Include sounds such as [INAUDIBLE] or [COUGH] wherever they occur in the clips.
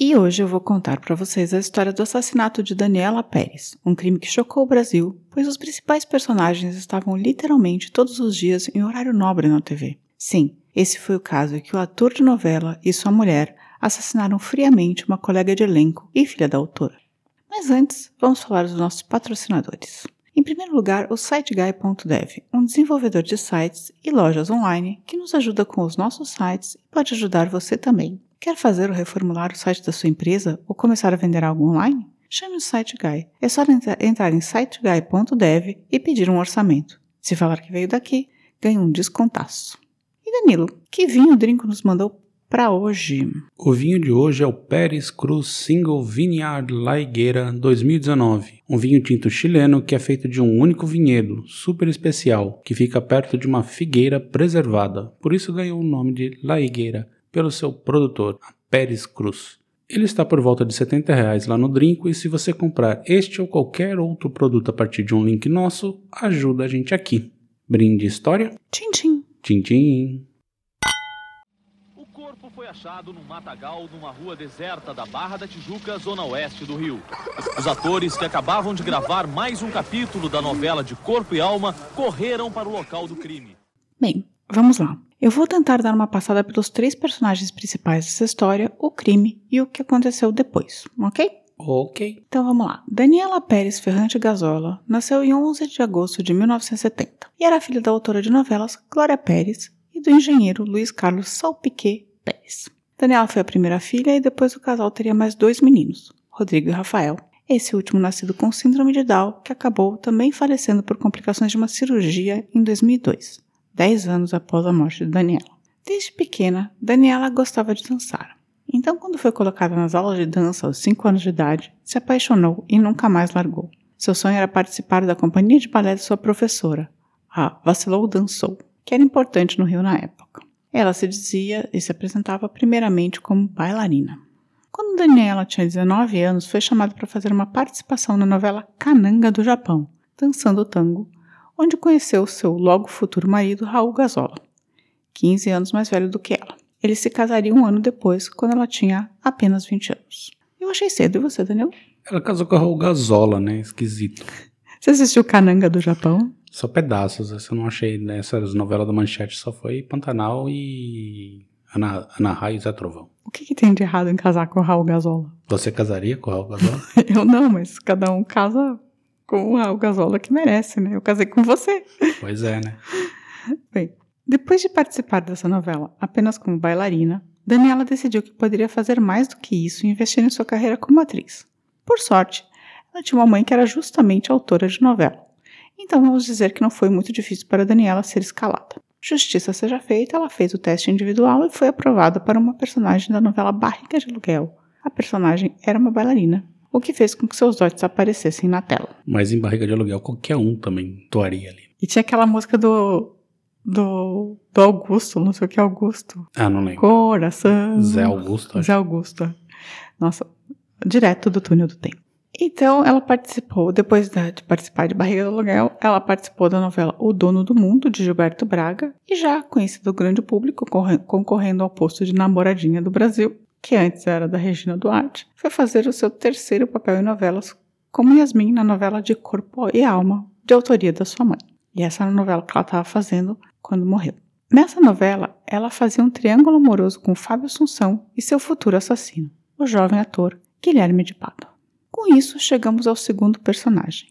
E hoje eu vou contar para vocês a história do assassinato de Daniela Pérez, um crime que chocou o Brasil, pois os principais personagens estavam literalmente todos os dias em horário nobre na TV. Sim, esse foi o caso em que o ator de novela e sua mulher assassinaram friamente uma colega de elenco e filha da autora. Mas antes, vamos falar dos nossos patrocinadores. Em primeiro lugar, o SiteGuy.dev, um desenvolvedor de sites e lojas online que nos ajuda com os nossos sites e pode ajudar você também. Quer fazer ou reformular o site da sua empresa ou começar a vender algo online? Chame o SiteGuy. É só entrar em siteguy.dev e pedir um orçamento. Se falar que veio daqui, ganha um descontaço. E Danilo, que vinho o Drinco nos mandou para hoje? O vinho de hoje é o Pérez Cruz Single Vineyard La Higuera 2019, um vinho tinto chileno que é feito de um único vinhedo, super especial, que fica perto de uma figueira preservada, por isso ganhou o nome de La Higuera pelo seu produtor, a Pérez Cruz. Ele está por volta de 70 reais lá no Drinco e se você comprar este ou qualquer outro produto a partir de um link nosso, ajuda a gente aqui. Brinde história? Tchim, tchim. Tchim, tchim. O corpo foi achado num matagal numa rua deserta da Barra da Tijuca, zona oeste do Rio. Os atores que acabavam de gravar mais um capítulo da novela de Corpo e Alma correram para o local do crime. Bem, vamos lá. Eu vou tentar dar uma passada pelos três personagens principais dessa história, o crime e o que aconteceu depois, ok? Ok. Então vamos lá. Daniela Pérez Ferrante Gazola nasceu em 11 de agosto de 1970 e era filha da autora de novelas Glória Pérez e do engenheiro Luiz Carlos Salpiquet Pérez. Daniela foi a primeira filha e depois o casal teria mais dois meninos, Rodrigo e Rafael. Esse último nascido com síndrome de Down, que acabou também falecendo por complicações de uma cirurgia em 2002 dez anos após a morte de Daniela. Desde pequena, Daniela gostava de dançar. Então, quando foi colocada nas aulas de dança aos 5 anos de idade, se apaixonou e nunca mais largou. Seu sonho era participar da companhia de balé de sua professora, a Vacilou Dançou, que era importante no Rio na época. Ela se dizia e se apresentava primeiramente como bailarina. Quando Daniela tinha 19 anos, foi chamada para fazer uma participação na novela Cananga do Japão, dançando tango, onde conheceu seu logo futuro marido, Raul Gazola, 15 anos mais velho do que ela. Eles se casariam um ano depois, quando ela tinha apenas 20 anos. Eu achei cedo, e você, Daniel? Ela casou com a Raul Gazola, né? Esquisito. Você assistiu Cananga do Japão? Só pedaços, essa eu não achei nessas novelas da Manchete, só foi Pantanal e Ana, Ana Raio e Zé Trovão. O que, que, tem de errado em casar com o Raul Gazola? Você casaria com o Raul Gazola? [LAUGHS] eu não, mas cada um casa com o Raul Gazola que merece, né? Eu casei com você. Pois é, né? [LAUGHS] Bem, depois de participar dessa novela apenas como bailarina, Daniela decidiu que poderia fazer mais do que isso e investir em sua carreira como atriz. Por sorte, ela tinha uma mãe que era justamente autora de novela. Então vamos dizer que não foi muito difícil para Daniela ser escalada. Justiça seja feita, ela fez o teste individual e foi aprovada para uma personagem da novela Barriga de Aluguel. A personagem era uma bailarina o que fez com que seus dotes aparecessem na tela. Mas em barriga de aluguel, qualquer um também toaria ali. E tinha aquela música do. do. do Augusto, não sei o que é Augusto. Ah, não lembro. Coração. Zé Augusto. Acho. Zé Augusto. Nossa, direto do túnel do tempo. Então, ela participou, depois de participar de Barriga do Aluguel, ela participou da novela O Dono do Mundo, de Gilberto Braga, e já conhecida do grande público, concorrendo ao posto de namoradinha do Brasil, que antes era da Regina Duarte, foi fazer o seu terceiro papel em novelas como Yasmin na novela de Corpo e Alma, de autoria da sua mãe. E essa era a novela que ela estava fazendo quando morreu. Nessa novela, ela fazia um triângulo amoroso com Fábio Assunção e seu futuro assassino, o jovem ator Guilherme de Pádua. Com isso, chegamos ao segundo personagem.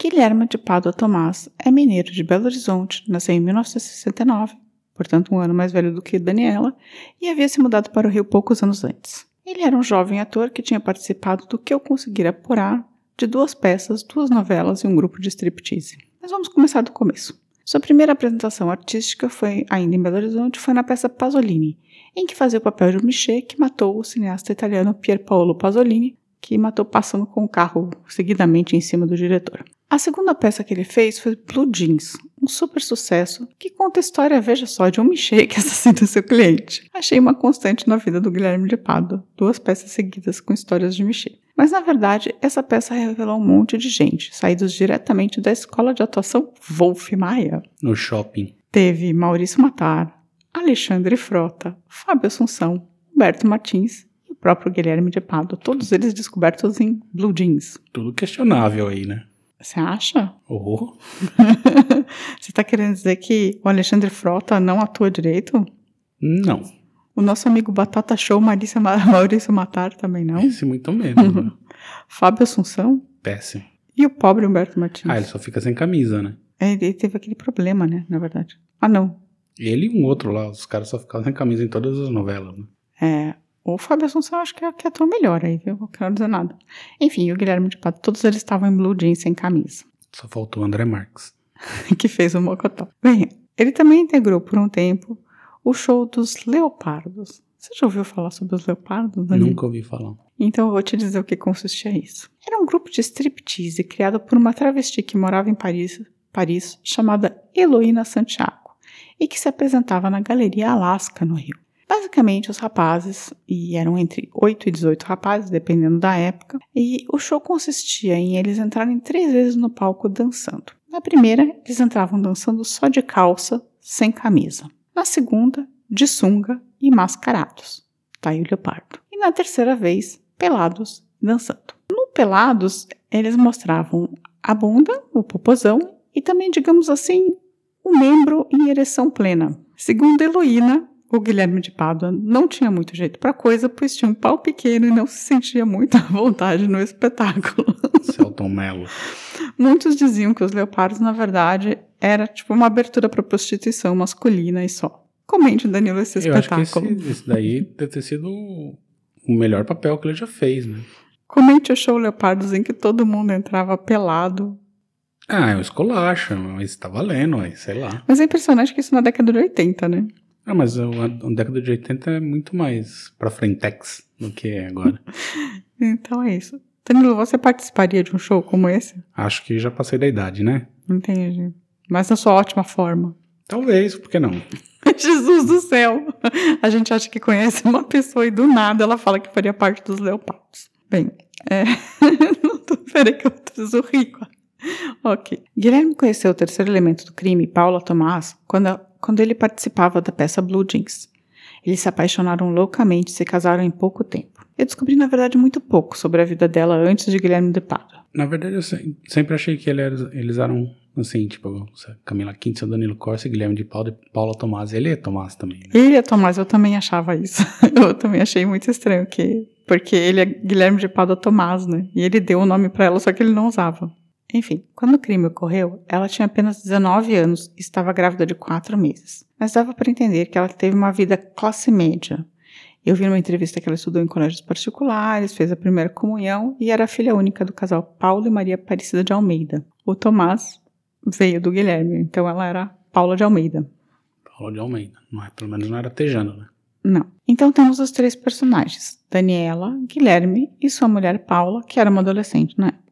Guilherme de Pádua Tomás é mineiro de Belo Horizonte, nasceu em 1969 portanto um ano mais velho do que Daniela, e havia se mudado para o Rio poucos anos antes. Ele era um jovem ator que tinha participado do que eu conseguira apurar de duas peças, duas novelas e um grupo de striptease. Mas vamos começar do começo. Sua primeira apresentação artística foi, ainda em Belo Horizonte, foi na peça Pasolini, em que fazia o papel de um Michê que matou o cineasta italiano Pier Paolo Pasolini que matou passando com o carro seguidamente em cima do diretor. A segunda peça que ele fez foi Blue Jeans, um super sucesso que conta a história, veja só, de um Michê que [LAUGHS] assassina seu cliente. Achei uma constante na vida do Guilherme de Pado, duas peças seguidas com histórias de Michê. Mas na verdade, essa peça revelou um monte de gente, saídos diretamente da escola de atuação Wolf Maia. No shopping. Teve Maurício Matar, Alexandre Frota, Fábio Assunção, Humberto Martins e o próprio Guilherme de Pado, todos eles descobertos em Blue Jeans. Tudo questionável aí, né? Você acha? Oh. [LAUGHS] Você tá querendo dizer que o Alexandre Frota não atua direito? Não. O nosso amigo Batata Show, Marícia, [LAUGHS] Maurício Matar, também não? Esse muito menos. né? [LAUGHS] Fábio Assunção? Péssimo. E o pobre Humberto Martins? Ah, ele só fica sem camisa, né? É, ele teve aquele problema, né, na verdade. Ah, não. Ele e um outro lá, os caras só ficavam sem camisa em todas as novelas, né? É, o Fábio Assunção acho que, é- que atua melhor aí, viu? Não quero dizer nada. Enfim, e o Guilherme de Pato, todos eles estavam em blue jeans sem camisa. Só faltou o André Marques. [LAUGHS] que fez o Mocotó. Bem, ele também integrou por um tempo o show dos Leopardos. Você já ouviu falar sobre os Leopardos, Danilo? Nunca ouvi falar. Então eu vou te dizer o que consistia isso. Era um grupo de striptease criado por uma travesti que morava em Paris, Paris chamada Heloína Santiago e que se apresentava na Galeria Alaska, no Rio. Basicamente, os rapazes, e eram entre 8 e 18 rapazes, dependendo da época, e o show consistia em eles entrarem três vezes no palco dançando. Na primeira, eles entravam dançando só de calça, sem camisa. Na segunda, de sunga e mascarados. Tá aí o leopardo. E na terceira vez, pelados, dançando. No pelados, eles mostravam a bunda, o popozão e também, digamos assim, o membro em ereção plena. Segundo Heloína, o Guilherme de Pádua não tinha muito jeito para coisa, pois tinha um pau pequeno e não se sentia muito à vontade no espetáculo. Celton Mello. Muitos diziam que os leopardos, na verdade, era tipo uma abertura para prostituição masculina e só. Comente, Danilo, esse Eu acho que espetáculo. esse, esse daí deve ter sido o melhor papel que ele já fez, né? Comente o show Leopardos em que todo mundo entrava pelado. Ah, é um escolacho, mas tá valendo, sei lá. Mas é impressionante que isso na década de 80, né? Ah, mas a, a década de 80 é muito mais pra frentex do que é agora. [LAUGHS] Então é isso. Danilo, você participaria de um show como esse? Acho que já passei da idade, né? Entendi. Mas na sua ótima forma. Talvez, por que não? [LAUGHS] Jesus do céu! A gente acha que conhece uma pessoa e do nada ela fala que faria parte dos leopardos. Bem, é... [LAUGHS] não tô... Peraí que eu preciso rir. Ok. Guilherme conheceu o terceiro elemento do crime, Paula Tomás, quando, quando ele participava da peça Blue Jeans. Eles se apaixonaram loucamente e se casaram em pouco tempo. Eu descobri, na verdade, muito pouco sobre a vida dela antes de Guilherme de Pádua. Na verdade, eu se- sempre achei que ele era- eles eram, assim, tipo, Camila Quintz, Danilo Corsa, Guilherme de Paula e Paula Tomás. Ele é Tomás também, né? Ele é Tomás, eu também achava isso. [LAUGHS] Eu também achei muito estranho, que, porque ele é Guilherme de Pádua Tomás, né? E ele deu o nome pra ela, só que ele não usava. Enfim, quando o crime ocorreu, ela tinha apenas 19 anos e estava grávida de 4 meses. Mas dava para entender que ela teve uma vida classe média. Eu vi numa entrevista que ela estudou em colégios particulares, fez a primeira comunhão e era a filha única do casal Paulo e Maria Aparecida de Almeida. O Tomás veio do Guilherme, então ela era Paula de Almeida. Paula de Almeida. Não é, pelo menos não era Tejano, né? Não. Então temos os três personagens: Daniela, Guilherme e sua mulher Paula, que era uma adolescente na época.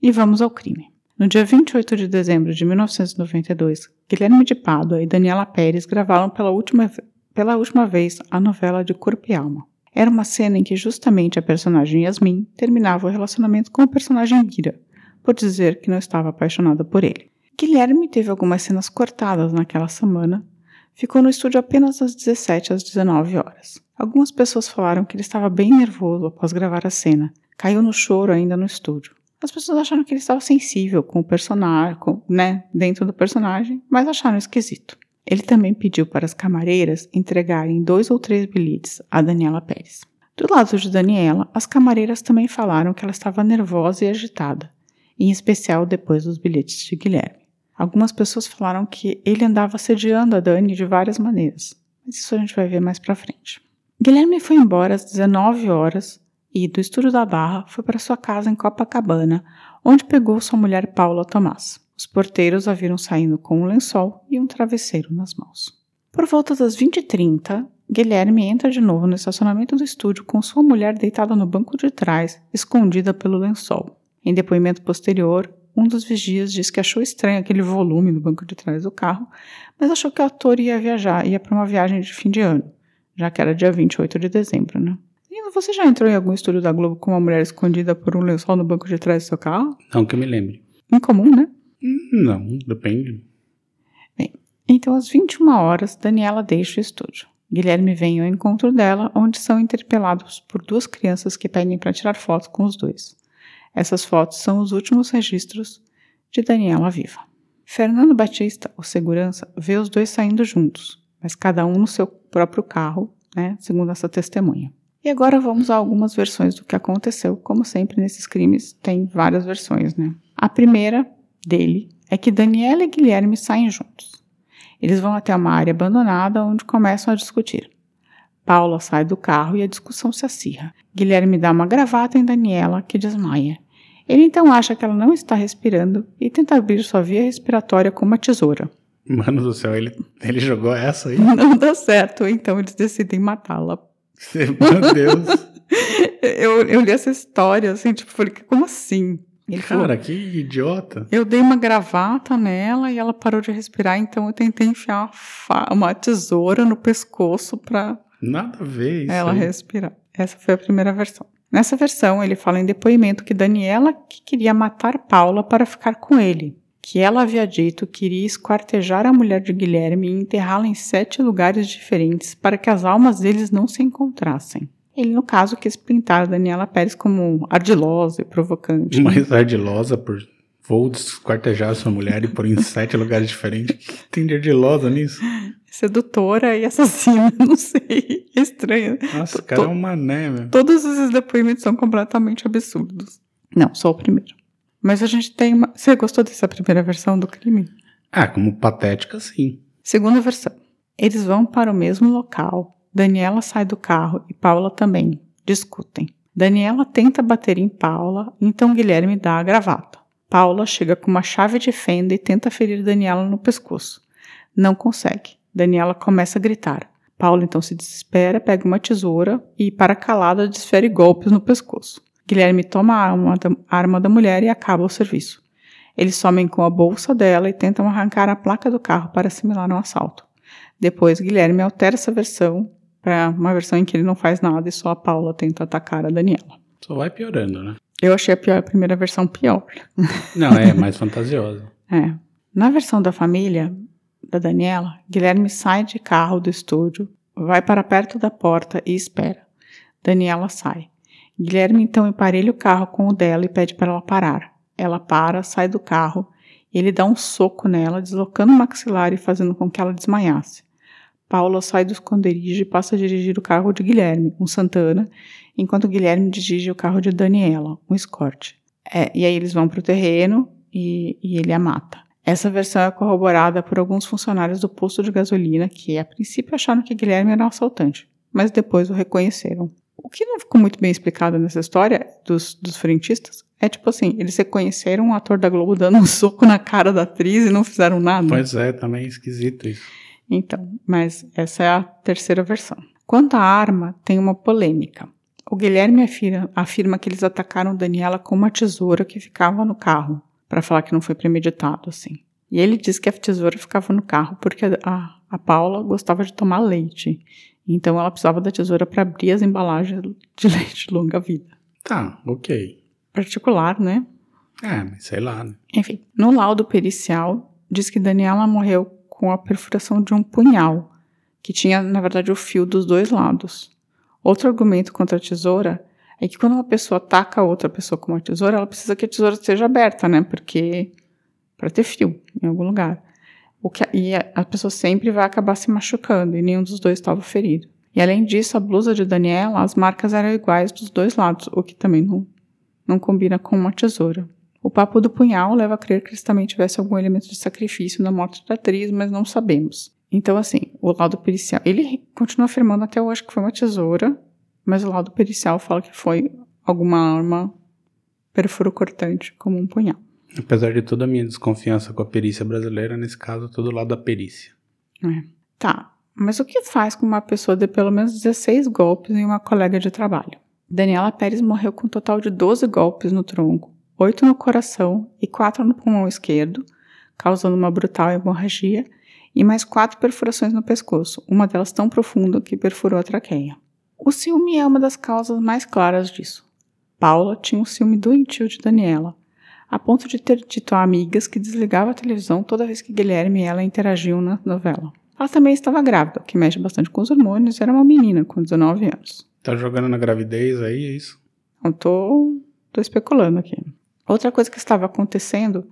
E vamos ao crime. No dia 28 de dezembro de 1992, Guilherme de Pádua e Daniela Pérez gravaram pela última, pela última vez a novela de Corpo e Alma. Era uma cena em que justamente a personagem Yasmin terminava o relacionamento com o personagem Bira, por dizer que não estava apaixonada por ele. Guilherme teve algumas cenas cortadas naquela semana, ficou no estúdio apenas das 17 às 19 horas. Algumas pessoas falaram que ele estava bem nervoso após gravar a cena, caiu no choro ainda no estúdio. As pessoas acharam que ele estava sensível com o personagem, com, né, dentro do personagem, mas acharam esquisito. Ele também pediu para as camareiras entregarem dois ou três bilhetes a Daniela Pérez. Do lado de Daniela, as camareiras também falaram que ela estava nervosa e agitada, em especial depois dos bilhetes de Guilherme. Algumas pessoas falaram que ele andava assediando a Dani de várias maneiras, mas isso a gente vai ver mais pra frente. Guilherme foi embora às 19 horas e, do estúdio da Barra, foi para sua casa em Copacabana, onde pegou sua mulher Paula Tomás. Os porteiros a viram saindo com um lençol e um travesseiro nas mãos. Por volta das 20h30, Guilherme entra de novo no estacionamento do estúdio com sua mulher deitada no banco de trás, escondida pelo lençol. Em depoimento posterior, um dos vigias diz que achou estranho aquele volume no banco de trás do carro, mas achou que o ator ia viajar, ia para uma viagem de fim de ano, já que era dia 28 de dezembro, né? E você já entrou em algum estúdio da Globo com uma mulher escondida por um lençol no banco de trás do seu carro? Não que eu me lembre. Incomum, né? Não, depende. Então, às 21 horas, Daniela deixa o estúdio. Guilherme vem ao encontro dela, onde são interpelados por duas crianças que pedem para tirar fotos com os dois. Essas fotos são os últimos registros de Daniela viva. Fernando Batista, o segurança, vê os dois saindo juntos, mas cada um no seu próprio carro, né, segundo essa testemunha. E agora vamos a algumas versões do que aconteceu. Como sempre nesses crimes, tem várias versões, né? A primeira dele é que Daniela e Guilherme saem juntos. Eles vão até uma área abandonada onde começam a discutir. Paula sai do carro e a discussão se acirra. Guilherme dá uma gravata em Daniela, que desmaia. Ele então acha que ela não está respirando e tenta abrir sua via respiratória com uma tesoura. Mano do céu, ele, ele jogou essa aí? Não dá certo, então eles decidem matá-la. Meu Deus. [LAUGHS] Eu, eu li essa história assim, tipo, falei, como assim? Ele falou, Cara, que idiota. Eu dei uma gravata nela e ela parou de respirar, então eu tentei enfiar uma, uma tesoura no pescoço pra Nada a ver isso. ela aí. respirar. Essa foi a primeira versão. Nessa versão, ele fala em depoimento que Daniela que queria matar Paula para ficar com ele, que ela havia dito que iria esquartejar a mulher de Guilherme e enterrá-la em sete lugares diferentes para que as almas deles não se encontrassem. Ele, no caso, quis pintar Daniela Pérez como ardilosa e provocante. [LAUGHS] Mais ardilosa por. Vou desquartejar sua mulher e pôr em sete lugares diferentes. Tem de ardilosa nisso? [LAUGHS] Sedutora e assassina, [LAUGHS] não sei. Estranho. Nossa, o cara é um mané, meu. Todos esses depoimentos são completamente absurdos. Não, só o primeiro. Mas a gente tem uma. Você gostou dessa primeira versão do crime? Ah, como patética, sim. Segunda versão. Eles vão para o mesmo local. Daniela sai do carro e Paula também. Discutem. Daniela tenta bater em Paula, então Guilherme dá a gravata. Paula chega com uma chave de fenda e tenta ferir Daniela no pescoço. Não consegue. Daniela começa a gritar. Paula então se desespera, pega uma tesoura e, para calada, desfere golpes no pescoço. Guilherme toma a arma da, a arma da mulher e acaba o serviço. Eles somem com a bolsa dela e tentam arrancar a placa do carro para assimilar um assalto. Depois, Guilherme altera essa versão para uma versão em que ele não faz nada e só a Paula tenta atacar a Daniela. Só vai piorando, né? Eu achei a, pior- a primeira versão pior. Não, é mais fantasiosa. [LAUGHS] É. Na versão da família da Daniela, Guilherme sai de carro do estúdio, vai para perto da porta e espera. Daniela sai. Guilherme então emparelha o carro com o dela e pede para ela parar. Ela para, sai do carro e ele dá um soco nela, deslocando o maxilar e fazendo com que ela desmaiasse. Paula sai do esconderijo e passa a dirigir o carro de Guilherme, um Santana, enquanto Guilherme dirige o carro de Daniela, um Escort. É, e aí eles vão para o terreno e, e ele a mata. Essa versão é corroborada por alguns funcionários do posto de gasolina que, a princípio, acharam que Guilherme era um assaltante, mas depois o reconheceram. O que não ficou muito bem explicado nessa história dos, dos frentistas é tipo assim: eles reconheceram um ator da Globo dando um [LAUGHS] soco na cara da atriz e não fizeram nada. Pois é, também é esquisito isso. Então, mas essa é a terceira versão. Quanto à arma, tem uma polêmica. O Guilherme afirma, afirma que eles atacaram Daniela com uma tesoura que ficava no carro, para falar que não foi premeditado, assim. E ele diz que a tesoura ficava no carro porque a, a Paula gostava de tomar leite. Então ela precisava da tesoura para abrir as embalagens de [LAUGHS] leite longa vida. Tá, ok. Particular, né? É, mas sei lá, né? Enfim, no laudo pericial, diz que Daniela morreu com a perfuração de um punhal, que tinha, na verdade, o fio dos dois lados. Outro argumento contra a tesoura é que quando uma pessoa ataca outra pessoa com uma tesoura, ela precisa que a tesoura esteja aberta, né? Porque. para ter fio em algum lugar. O que, e a, pessoa sempre vai acabar se machucando, e nenhum dos dois estava ferido. E além disso, a blusa de Daniela, as marcas eram iguais dos dois lados, o que também não, não combina com uma tesoura. O papo do punhal leva a crer que eles também tivessem algum elemento de sacrifício na morte da atriz, mas não sabemos. Então, assim, o laudo pericial. Ele continua afirmando até hoje que foi uma tesoura, mas o laudo pericial fala que foi alguma arma perfuro-cortante, como um punhal. Apesar de toda a minha desconfiança com a perícia brasileira, nesse caso, todo lado da perícia. É. Tá, Mas o que faz com uma pessoa dê pelo menos 16 golpes em uma colega de trabalho? Daniela Pérez morreu com um total de 12 golpes no tronco, 8 no coração e 4 no pulmão esquerdo, causando uma brutal hemorragia, e mais 4 perfurações no pescoço, uma delas tão profunda que perfurou a traqueia. O ciúme é uma das causas mais claras disso. Paula tinha um ciúme doentio de Daniela, a ponto de ter dito a amigas que desligava a televisão toda vez que Guilherme e ela interagiam na novela. Ela também estava grávida, o que mexe bastante com os hormônios, e era uma menina com 19 anos. Tá jogando na gravidez aí, é isso? Eu tô, tô especulando aqui. Outra coisa que estava acontecendo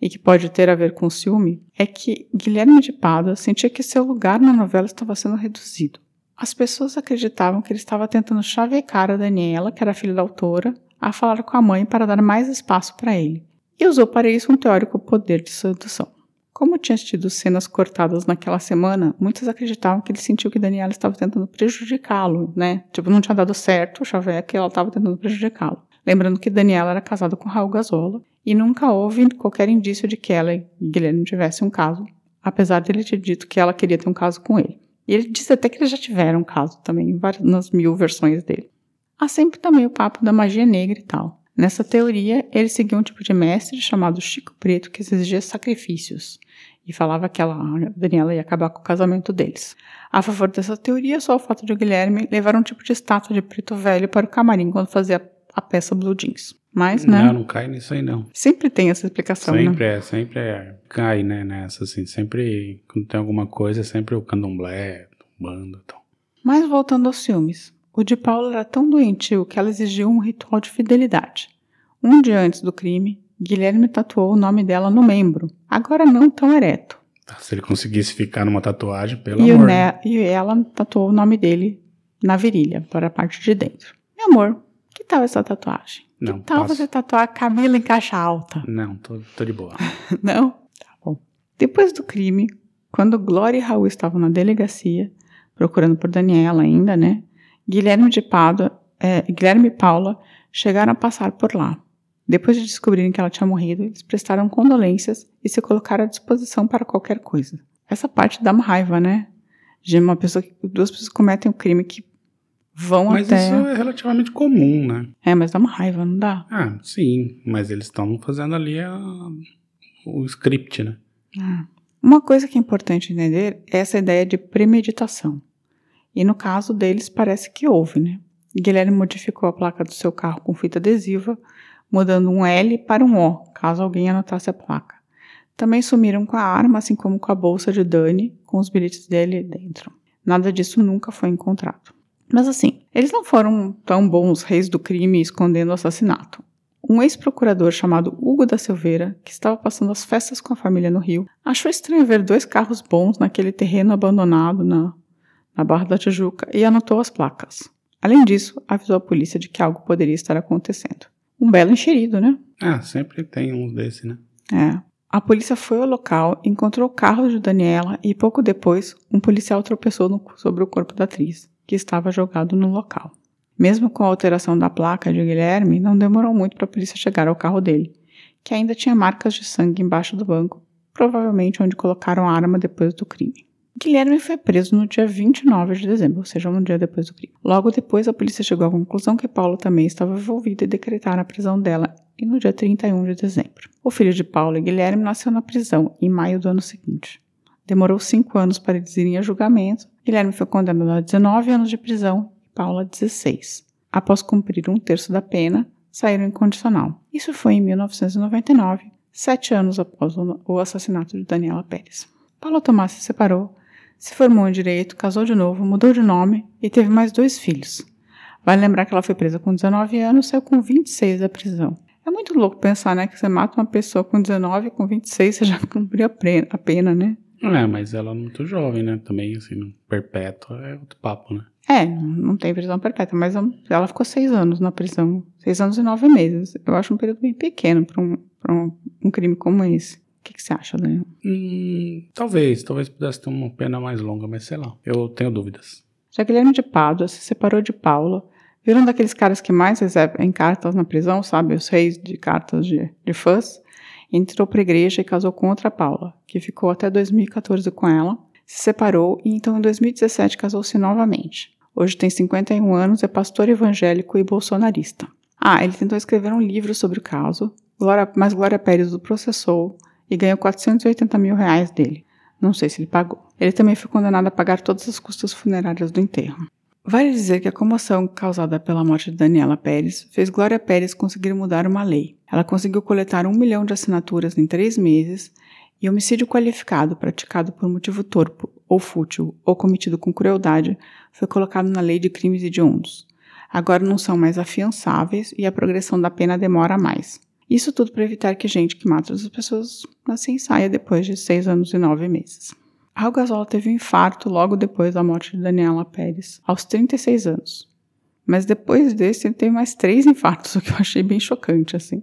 e que pode ter a ver com o ciúme é que Guilherme de Pada sentia que seu lugar na novela estava sendo reduzido. As pessoas acreditavam que ele estava tentando chavecar a Daniela, que era filha da autora, a falar com a mãe para dar mais espaço para ele, e usou para isso um teórico poder de sedução. Como tinha tido cenas cortadas naquela semana, muitos acreditavam que ele sentiu que Daniela estava tentando prejudicá-lo, né? Tipo, não tinha dado certo o chaveco e ela estava tentando prejudicá-lo. Lembrando que Daniela era casada com Raul Gazola e nunca houve qualquer indício de que ela e Guilherme tivessem um caso, apesar dele ter dito que ela queria ter um caso com ele. E ele disse até que eles já tiveram um caso também, nas mil versões dele. Há sempre também o papo da magia negra e tal. Nessa teoria, ele seguia um tipo de mestre chamado Chico Preto que exigia sacrifícios e falava que ela, Daniela ia acabar com o casamento deles. A favor dessa teoria, só o fato de Guilherme levar um tipo de estátua de preto velho para o camarim quando fazia a peça Blue Jeans. Mas, né? Não, não cai nisso aí não. Sempre tem essa explicação, sempre né? é, sempre é. Cai, né, nessa, assim. Sempre, quando tem alguma coisa, é sempre o candomblé, o bando e tal. Mas voltando aos filmes. O de Paula era tão doentio que ela exigiu um ritual de fidelidade. Um dia antes do crime, Guilherme tatuou o nome dela no membro, agora não tão ereto. Se ele conseguisse ficar numa tatuagem, pelo E, amor. ne- e ela tatuou o nome dele na virilha, para a parte de dentro. Meu amor, que tal essa tatuagem? Não, que tal você tatuar Camila em caixa alta? Não, tô, tô de boa. [LAUGHS] Não? Tá bom. Depois do crime, quando Glória e Raul estavam na delegacia, procurando por Daniela ainda, né? Guilherme de Pádua, é, Guilherme e Paula chegaram a passar por lá. Depois de descobrirem que ela tinha morrido, eles prestaram condolências e se colocaram à disposição para qualquer coisa. Essa parte dá uma raiva, né? De uma pessoa que duas pessoas cometem um crime que vão Mas até. isso é relativamente comum, né? É, mas dá uma raiva, não dá? Ah, sim. Mas eles estão fazendo ali a- o script, né? Ah. Uma coisa que é importante entender é essa ideia de premeditação. E no caso deles, parece que houve, né? Guilherme modificou a placa do seu carro com fita adesiva, mudando um L para um O, caso alguém anotasse a placa. Também sumiram com a arma, assim como com a bolsa de Dani, com os bilhetes dele dentro. Nada disso nunca foi encontrado. Mas assim, eles não foram tão bons reis do crime escondendo o assassinato. Um ex-procurador chamado Hugo da Silveira, que estava passando as festas com a família no Rio, achou estranho ver dois carros bons naquele terreno abandonado na, na Barra da Tijuca e anotou as placas. Além disso, avisou a polícia de que algo poderia estar acontecendo. Um belo enxerido, né? Ah, sempre tem uns desses, né? É. A polícia foi ao local, encontrou o carro de Daniela e pouco depois, um policial tropeçou no- sobre o corpo da atriz, que estava jogado no local. Mesmo com a alteração da placa de Guilherme, não demorou muito para a polícia chegar ao carro dele, que ainda tinha marcas de sangue embaixo do banco, provavelmente onde colocaram a arma depois do crime. Guilherme foi preso no dia 29 de dezembro, ou seja, um dia depois do crime. Logo depois, a polícia chegou à conclusão que Paula também estava envolvida e decretaram a prisão dela e no dia 31 de dezembro. O filho de Paula e Guilherme nasceu na prisão em maio do ano seguinte. Demorou cinco anos para eles irem a julgamento. Guilherme foi condenado a 19 anos de prisão e Paula a 16. Após cumprir um terço da pena, saíram em condicional. Isso foi em 1999, sete anos após o assassinato de Daniela Pérez. Paula Tomás se separou, se formou em direito, casou de novo, mudou de nome e teve mais dois filhos. Vale lembrar que ela foi presa com 19 anos saiu com 26 da prisão. É muito louco pensar, né, que você mata uma pessoa com 19 e com 26 você já [LAUGHS] cumpriu a pena, né? É, mas ela é muito jovem, né? Também, assim, no perpétuo é outro papo, né? É, não não tem prisão perpétua, mas ela ficou seis anos na prisão. Seis anos e nove meses. Eu acho um período bem pequeno para um, pra um, um crime como esse. O que, que você acha, Daniel? Hum, talvez, talvez pudesse ter uma pena mais longa, mas sei lá. Eu tenho dúvidas. Já Guilherme de Pádua se separou de Paula, viram daqueles caras que mais recebem cartas na prisão, sabe? Os reis de cartas de, de fãs. Entrou para a igreja e casou com outra Paula, que ficou até 2014 com ela. se separou e então em 2017 casou-se novamente. Hoje tem 51 anos, é pastor evangélico e bolsonarista. Ah, ele tentou escrever um livro sobre o caso, mas Glória Pérez o processou e ganhou 480 mil reais dele. Não sei se ele pagou. Ele também foi condenado a pagar todas as custas funerárias do enterro. Vale dizer que a comoção causada pela morte de Daniela Pérez fez Glória Pérez conseguir mudar uma lei. Ela conseguiu coletar um milhão de assinaturas em três meses e homicídio qualificado praticado por motivo torpe ou fútil ou cometido com crueldade foi colocado na lei de crimes hediondos. Agora não são mais afiançáveis e a progressão da pena demora mais. Isso tudo para evitar que gente que mata outras pessoas assim saia depois de seis anos e nove meses. Raul Gasol teve um infarto logo depois da morte de Daniela Pérez, aos 36 anos. Mas depois desse, ele teve mais três infartos, [LAUGHS] o que eu achei bem chocante, assim.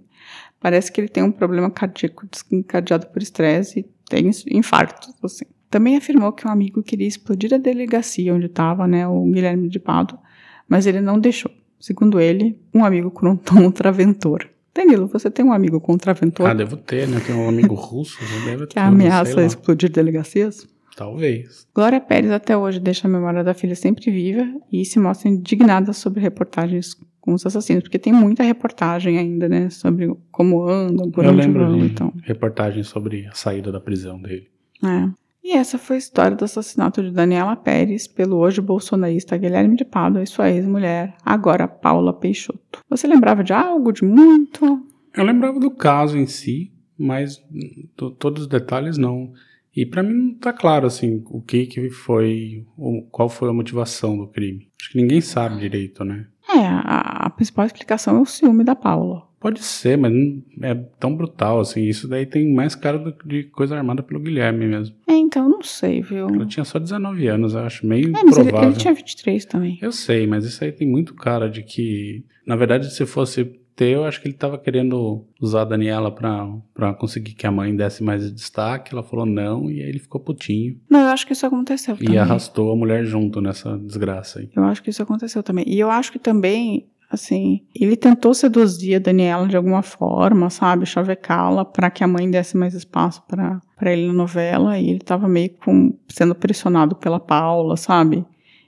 Parece que ele tem um problema cardíaco desencadeado por estresse e tem infartos, assim. Também afirmou que um amigo queria explodir a delegacia onde estava, né, o Guilherme de Pado, mas ele não deixou. Segundo ele, um amigo contou [LAUGHS] um traventor. Danilo, você tem um amigo contraventor? Ah, devo ter, né? Tem um amigo russo, deve [LAUGHS] que ameaça explodir delegacias? Talvez. Glória Pérez até hoje deixa a memória da filha sempre viva e se mostra indignada sobre reportagens com os assassinos, porque tem muita reportagem ainda, né, sobre como andam, por Eu onde lembro vão, de então. reportagens sobre a saída da prisão dele. É. E essa foi a história do assassinato de Daniela Pérez pelo hoje bolsonarista Guilherme de Pádua e sua ex-mulher, agora Paula Peixoto. Você lembrava de algo, de muito? Eu lembrava do caso em si, mas todos os detalhes não. E para mim não tá claro assim o que que foi, qual foi a motivação do crime. Acho que ninguém sabe direito, né? É, a, a principal explicação é o ciúme da Paula. Pode ser, mas não é tão brutal assim. Isso daí tem mais cara do- de coisa armada pelo Guilherme mesmo. É, então não sei, viu? Ela tinha só 19 anos, eu acho meio É, mas ele, provável. ele tinha 23 também. Eu sei, mas isso aí tem muito cara de que, na verdade, se fosse ter, eu acho que ele tava querendo usar a Daniela pra, pra conseguir que a mãe desse mais destaque. Ela falou não, e aí ele ficou putinho. Não, eu acho que isso aconteceu E também. arrastou a mulher junto nessa desgraça aí. Eu acho que isso aconteceu também. E eu acho que também, assim, ele tentou seduzir a Daniela de alguma forma, sabe? Chavecá-la pra que a mãe desse mais espaço pra pra ele na novela. E ele tava meio com, sendo pressionado pela Paula, sabe?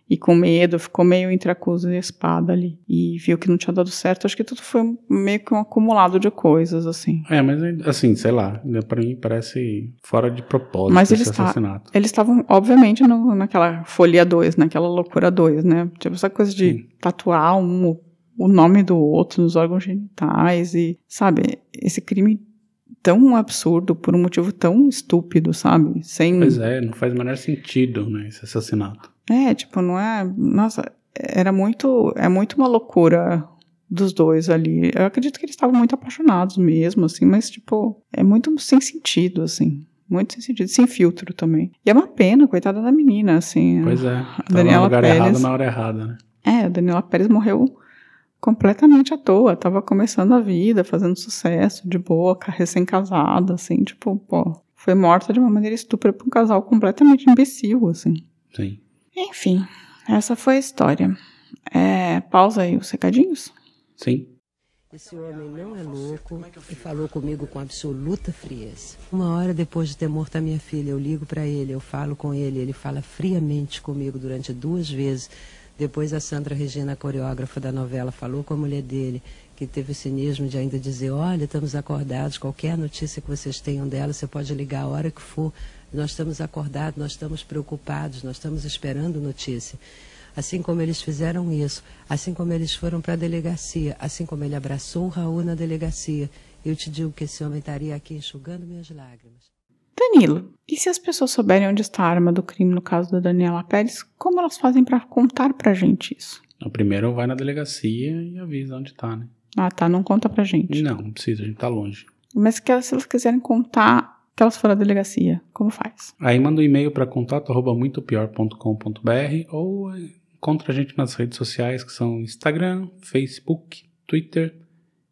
E com medo, ficou meio entre a cruz e a espada ali. E viu que não tinha dado certo. Acho que tudo foi meio que um acumulado de coisas, assim. É, mas assim, sei lá, pra mim parece fora de propósito Mas esse está- assassinato. Eles estavam, obviamente, no- naquela folia 2, naquela loucura 2, né? Tipo, essa coisa de Sim. tatuar um, o- nome do outro nos órgãos genitais e, sabe, esse crime tão absurdo por um motivo tão estúpido, sabe? Sem. Pois é, não faz o menor sentido, né, esse assassinato. É, tipo, não é. Nossa, era muito. É muito uma loucura dos dois ali. Eu acredito que eles estavam muito apaixonados mesmo, assim, mas, tipo, é muito sem sentido, assim. Muito sem sentido, sem filtro também. E é uma pena, coitada da menina, assim. Pois é, tava no lugar Pérez. errado na hora errada, né? É, a Daniela Pérez morreu completamente à toa. Tava começando a vida, fazendo sucesso, de boa, ca- recém-casada, assim, tipo, pô. Foi morta de uma maneira estúpida por um casal completamente imbecil, assim. Sim. Enfim, essa foi a história. É, pausa aí os recadinhos. Sim. Esse homem não é louco e falou comigo com absoluta frieza. Uma hora depois de ter morto a minha filha, eu ligo para ele, eu falo com ele, ele fala friamente comigo durante duas vezes. Depois a Sandra Regina, coreógrafa da novela, falou com a mulher dele, que teve o cinismo de ainda dizer, olha, estamos acordados, qualquer notícia que vocês tenham dela, você pode ligar a hora que for. Nós estamos acordados, nós estamos preocupados, nós estamos esperando notícia. Assim como eles fizeram isso, assim como eles foram para a delegacia, assim como ele abraçou o Raul na delegacia, eu te digo que esse homem estaria aqui enxugando minhas lágrimas. Danilo, e se as pessoas souberem onde está a arma do crime no caso da Daniela Pérez, como elas fazem pra contar pra gente isso? Então, primeiro vai na delegacia e avisa onde tá, né? Ah, tá, não conta pra gente. Não, não precisa, a gente tá longe. Mas que elas- se elas quiserem contar que elas foram à delegacia, como faz? Aí manda um e-mail para contato arroba muitopior.com.br ou encontra a gente nas redes sociais que são Instagram, Facebook, Twitter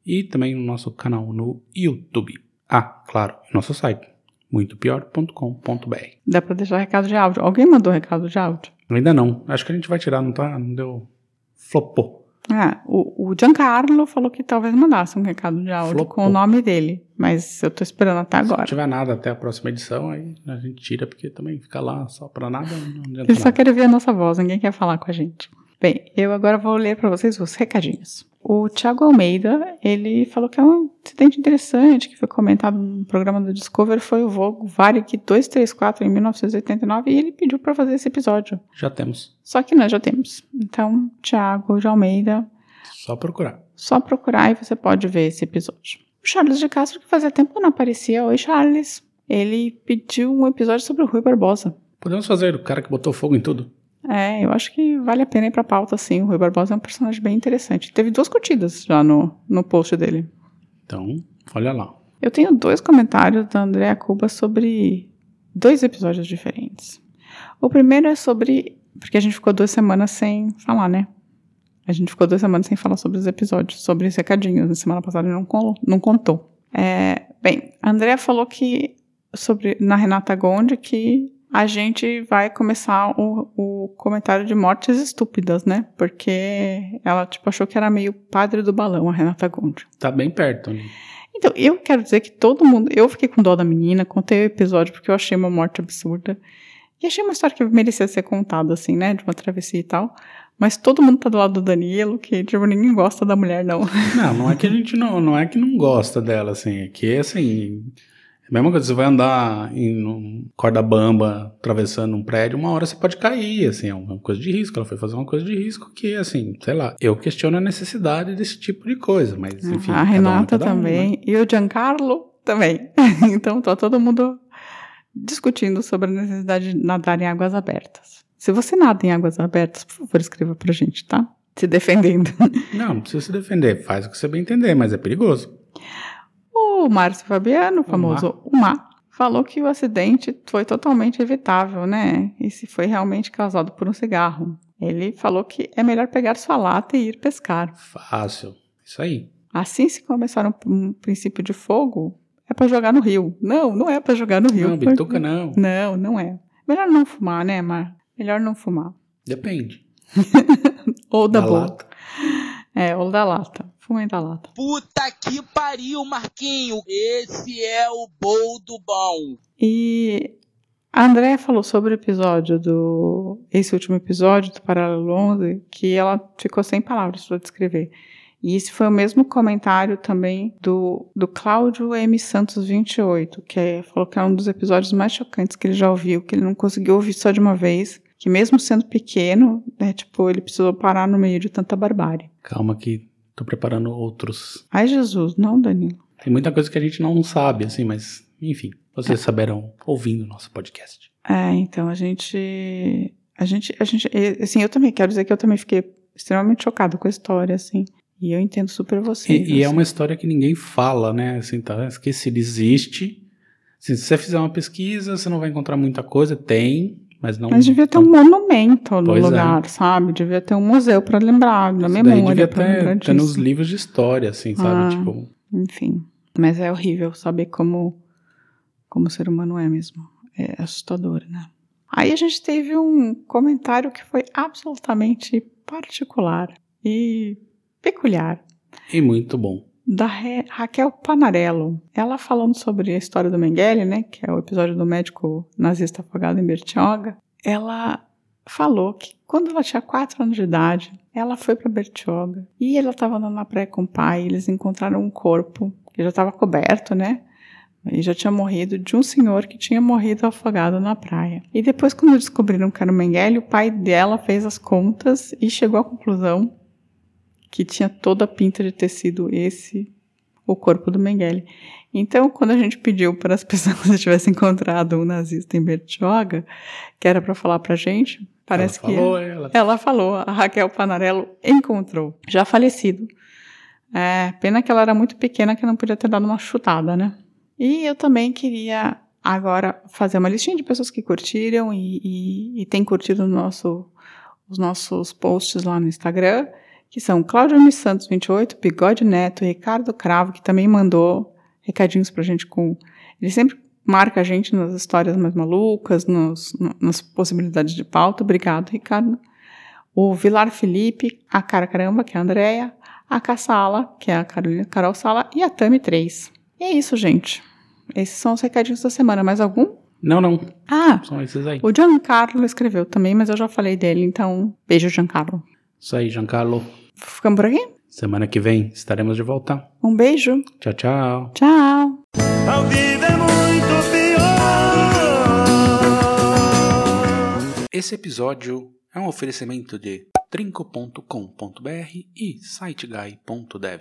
e também no nosso canal no YouTube. Ah, claro, e nosso site muitopior.com.br. Dá pra deixar recado de áudio. Alguém mandou recado de áudio? Ainda não, acho que a gente vai tirar, não tá? Não deu. Flopou. Ah, o, o Giancarlo falou que talvez mandasse um recado de áudio Flopou. com o nome dele, mas eu tô esperando até Se não agora. tiver nada até a próxima edição, aí a gente tira, porque também fica lá só pra nada. Não Ele só nada. quer ouvir a nossa voz, ninguém quer falar com a gente. Bem, eu agora vou ler para vocês os recadinhos. O Thiago Almeida, ele falou que é um incidente interessante que foi comentado no programa do Discovery, foi o voo Varig 234 em 1989 e ele pediu para fazer esse episódio. Já temos. Só que nós já temos. Então, Thiago de Almeida, Só procurar. só procurar e você pode ver esse episódio. O Charles de Castro, que fazia tempo que não aparecia. Oi, Charles. Ele pediu um episódio sobre o Rui Barbosa. Podemos fazer o cara que botou fogo em tudo? É, eu acho que vale a pena ir pra pauta, sim. O Rui Barbosa é um personagem bem interessante. Teve duas curtidas já no, no post dele. Então, olha lá. Eu tenho dois comentários da Andrea Cuba sobre dois episódios diferentes. O primeiro é sobre. Porque a gente ficou duas semanas sem falar, né? A gente ficou duas semanas sem falar sobre os episódios, sobre os recadinhos. Na semana passada não, colo- não contou. É, bem, a Andrea falou que. Sobre, na Renata Gonde que a gente vai começar o, o comentário de mortes estúpidas, né? Porque ela tipo, achou que era meio padre do balão, a Renata Gonde. Tá bem perto ali. Então, eu quero dizer que todo mundo. Eu fiquei com dó da menina, contei o episódio porque eu achei uma morte absurda. E achei uma história que merecia ser contada, assim, né? De uma travessia e tal. Mas todo mundo tá do lado do Danilo, que, tipo, ninguém gosta da mulher, não. Não, não é que a gente não, não é que não gosta dela, assim, é que assim, é mesma coisa, você vai andar em um corda bamba, atravessando um prédio, uma hora você pode cair, assim, é uma coisa de risco, ela foi fazer uma coisa de risco que, assim, sei lá, eu questiono a necessidade desse tipo de coisa, mas enfim. a cada um é Renata um, também. né? E o Giancarlo também. [LAUGHS] então, tá todo mundo discutindo sobre a necessidade de nadar em águas abertas. Se você nada em águas abertas, por favor, escreva pra gente, tá? Se defendendo. Não, não precisa se defender, faz o que você bem entender, mas é perigoso. O Márcio Fabiano, o famoso Umar, falou que o acidente foi totalmente evitável, né? E se foi realmente causado por um cigarro. Ele falou que é melhor pegar sua lata e ir pescar. Fácil, isso aí. Assim, se começar um, um princípio de fogo, é pra jogar no rio. Não, não é pra jogar no rio. Não, bituca não, [LAUGHS] Não, não é. Melhor não fumar, né, Mar? Melhor não fumar. depende. [LAUGHS] Ou da, Da boca. lata. É, ou da lata. Fumem da lata. Puta que pariu, Marquinho. Esse é o boldo bom. E a Andrea falou sobre o episódio do. Esse último episódio do Paralelo 11, que ela ficou sem palavras para descrever. E esse foi o mesmo comentário também do, do Cláudio M. Santos 28, que é- falou que é um dos episódios mais chocantes que ele já ouviu, que ele não conseguiu ouvir só de uma vez, que mesmo sendo pequeno, né, tipo, ele precisou parar no meio de tanta barbárie. Calma que tô preparando outros. Ai, Jesus, não, Danilo. Tem muita coisa que a gente não sabe, assim, mas, enfim, vocês saberão ouvindo o nosso podcast. É, então a gente. A gente. A gente. Assim, eu também quero dizer que eu também fiquei extremamente chocada com a história, assim. E eu entendo super vocês. E, e é assim. uma história que ninguém fala, né? Assim, tá esquecido, existe. Assim, se você fizer uma pesquisa, você não vai encontrar muita coisa. Tem, mas não. Mas devia ter um monumento no Pois é. lugar, sabe? Devia ter um museu pra lembrar, daí memória. devia ter, ter nos livros de história, assim, sabe? Ah. Tipo, Enfim. Mas é horrível saber como, como o ser humano é mesmo. É assustador, né? Aí a gente teve um comentário que foi absolutamente particular e peculiar. e muito bom. Da Ra- Raquel Panarello. Ela falando sobre a história do Mengele, né, que é o episódio do médico nazista afogado em Bertioga, ela falou que quando ela tinha 4 anos de idade, ela foi para Bertioga e ela estava andando na praia com o pai, e eles encontraram um corpo que já estava coberto, né? E já tinha morrido de um senhor que tinha morrido afogado na praia. E depois, quando descobriram que era o Mengele, o pai dela fez as contas e chegou à conclusão que tinha toda a pinta de ter sido esse o corpo do Mengele. Então, quando a gente pediu para as [LAUGHS] pessoas que tivessem encontrado um nazista em Bertioga, que era para falar pra gente, parece ela falou, que ela. ela falou, a Raquel Panarello encontrou, já falecido. É, pena que ela era muito pequena que não podia ter dado uma chutada, né? E eu também queria agora fazer uma listinha de pessoas que curtiram e, e, e têm curtido nosso, os nossos posts lá no Instagram, que são Cláudio M. Santos 28, Bigode Neto, Ricardo Cravo, que também mandou recadinhos pra gente com. Ele sempre marca a gente nas histórias mais malucas, nos, no- nas possibilidades de pauta. Obrigado, Ricardo. o Vilar Felipe, a Cara Caramba, que é a Andrea, a Cassala, que é a Carolina Carol Sala, e a Tami 3. E é isso, gente. Esses são os recadinhos da semana. Mais algum? Não, não. Ah, São esses aí. o Giancarlo escreveu também, mas eu já falei dele, então beijo, Giancarlo. Isso aí, Giancarlo. Ficamos por aqui? Semana que vem estaremos de volta. Um beijo. Tchau, tchau. Tchau. A vida é muito pior. Esse episódio é um oferecimento de trinco.com.br e siteguy.dev.